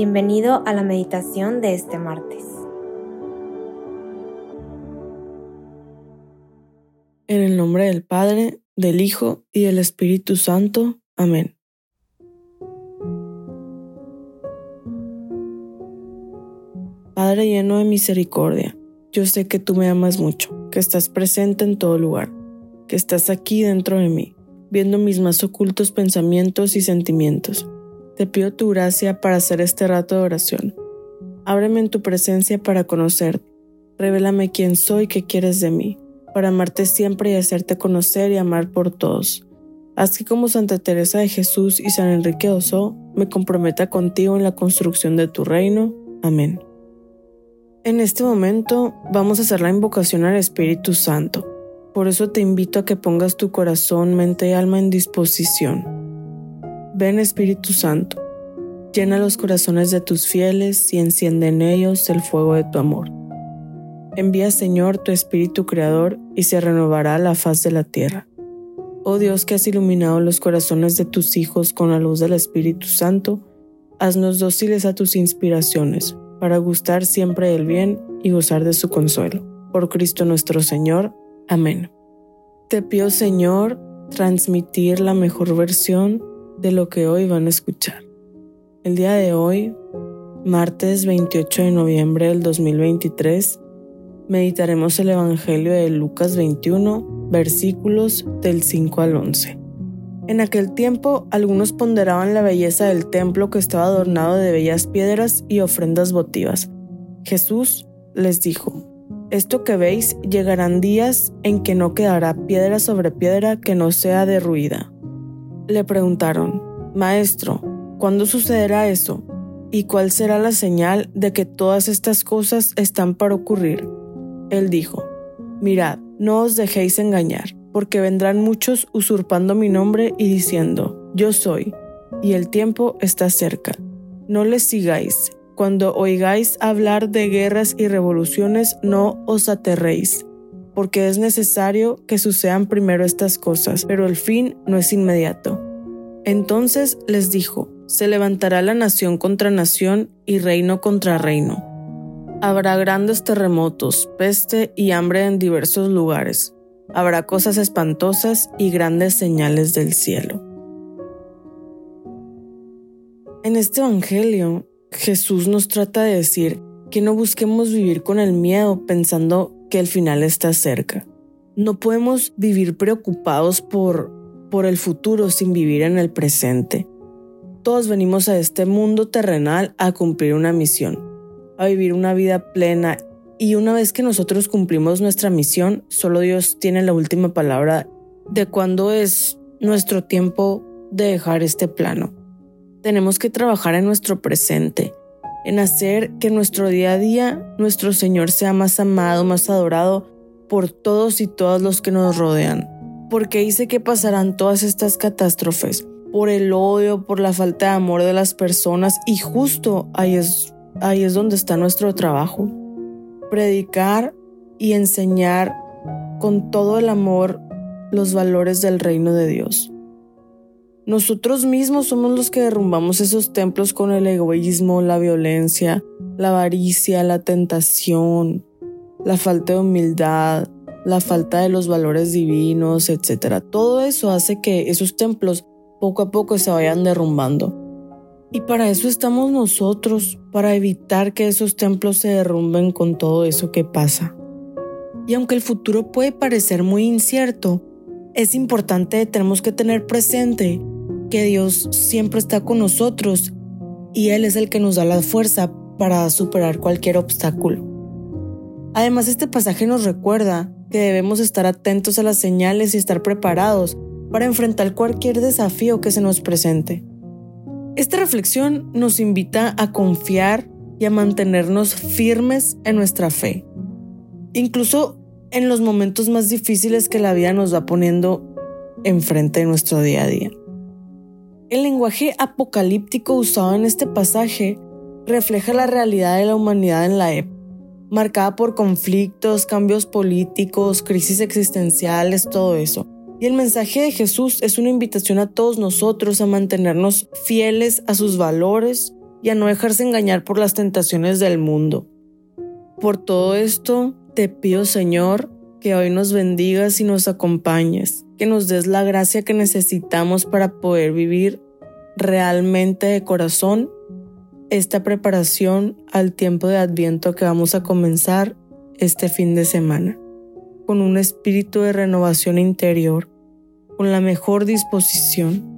Bienvenido a la meditación de este martes. En el nombre del Padre, del Hijo y del Espíritu Santo. Amén. Padre lleno de misericordia, yo sé que tú me amas mucho, que estás presente en todo lugar, que estás aquí dentro de mí, viendo mis más ocultos pensamientos y sentimientos te pido tu gracia para hacer este rato de oración. Ábreme en tu presencia para conocerte. Revélame quién soy y qué quieres de mí, para amarte siempre y hacerte conocer y amar por todos. Así como Santa Teresa de Jesús y San Enrique Oso, me comprometa contigo en la construcción de tu reino. Amén. En este momento vamos a hacer la invocación al Espíritu Santo. Por eso te invito a que pongas tu corazón, mente y alma en disposición Ven Espíritu Santo, llena los corazones de tus fieles y enciende en ellos el fuego de tu amor. Envía Señor tu Espíritu Creador y se renovará la faz de la tierra. Oh Dios que has iluminado los corazones de tus hijos con la luz del Espíritu Santo, haznos dóciles a tus inspiraciones, para gustar siempre del bien y gozar de su consuelo. Por Cristo nuestro Señor. Amén. Te pido Señor transmitir la mejor versión de lo que hoy van a escuchar. El día de hoy, martes 28 de noviembre del 2023, meditaremos el Evangelio de Lucas 21, versículos del 5 al 11. En aquel tiempo algunos ponderaban la belleza del templo que estaba adornado de bellas piedras y ofrendas votivas. Jesús les dijo, Esto que veis llegarán días en que no quedará piedra sobre piedra que no sea derruida le preguntaron, Maestro, ¿cuándo sucederá eso? ¿Y cuál será la señal de que todas estas cosas están para ocurrir? Él dijo, Mirad, no os dejéis engañar, porque vendrán muchos usurpando mi nombre y diciendo, Yo soy, y el tiempo está cerca. No les sigáis. Cuando oigáis hablar de guerras y revoluciones, no os aterréis porque es necesario que sucedan primero estas cosas, pero el fin no es inmediato. Entonces les dijo, se levantará la nación contra nación y reino contra reino. Habrá grandes terremotos, peste y hambre en diversos lugares. Habrá cosas espantosas y grandes señales del cielo. En este Evangelio, Jesús nos trata de decir que no busquemos vivir con el miedo pensando que el final está cerca. No podemos vivir preocupados por, por el futuro sin vivir en el presente. Todos venimos a este mundo terrenal a cumplir una misión, a vivir una vida plena y una vez que nosotros cumplimos nuestra misión, solo Dios tiene la última palabra de cuándo es nuestro tiempo de dejar este plano. Tenemos que trabajar en nuestro presente, en hacer que nuestro día a día nuestro Señor sea más amado, más adorado por todos y todas los que nos rodean. Porque dice que pasarán todas estas catástrofes por el odio, por la falta de amor de las personas y justo ahí es, ahí es donde está nuestro trabajo. Predicar y enseñar con todo el amor los valores del reino de Dios. Nosotros mismos somos los que derrumbamos esos templos con el egoísmo, la violencia, la avaricia, la tentación, la falta de humildad, la falta de los valores divinos, etc. Todo eso hace que esos templos poco a poco se vayan derrumbando. Y para eso estamos nosotros, para evitar que esos templos se derrumben con todo eso que pasa. Y aunque el futuro puede parecer muy incierto, es importante, tenemos que tener presente que Dios siempre está con nosotros y Él es el que nos da la fuerza para superar cualquier obstáculo. Además, este pasaje nos recuerda que debemos estar atentos a las señales y estar preparados para enfrentar cualquier desafío que se nos presente. Esta reflexión nos invita a confiar y a mantenernos firmes en nuestra fe, incluso en los momentos más difíciles que la vida nos va poniendo enfrente de nuestro día a día. El lenguaje apocalíptico usado en este pasaje refleja la realidad de la humanidad en la época, marcada por conflictos, cambios políticos, crisis existenciales, todo eso. Y el mensaje de Jesús es una invitación a todos nosotros a mantenernos fieles a sus valores y a no dejarse engañar por las tentaciones del mundo. Por todo esto, te pido Señor que hoy nos bendigas y nos acompañes, que nos des la gracia que necesitamos para poder vivir realmente de corazón esta preparación al tiempo de adviento que vamos a comenzar este fin de semana, con un espíritu de renovación interior, con la mejor disposición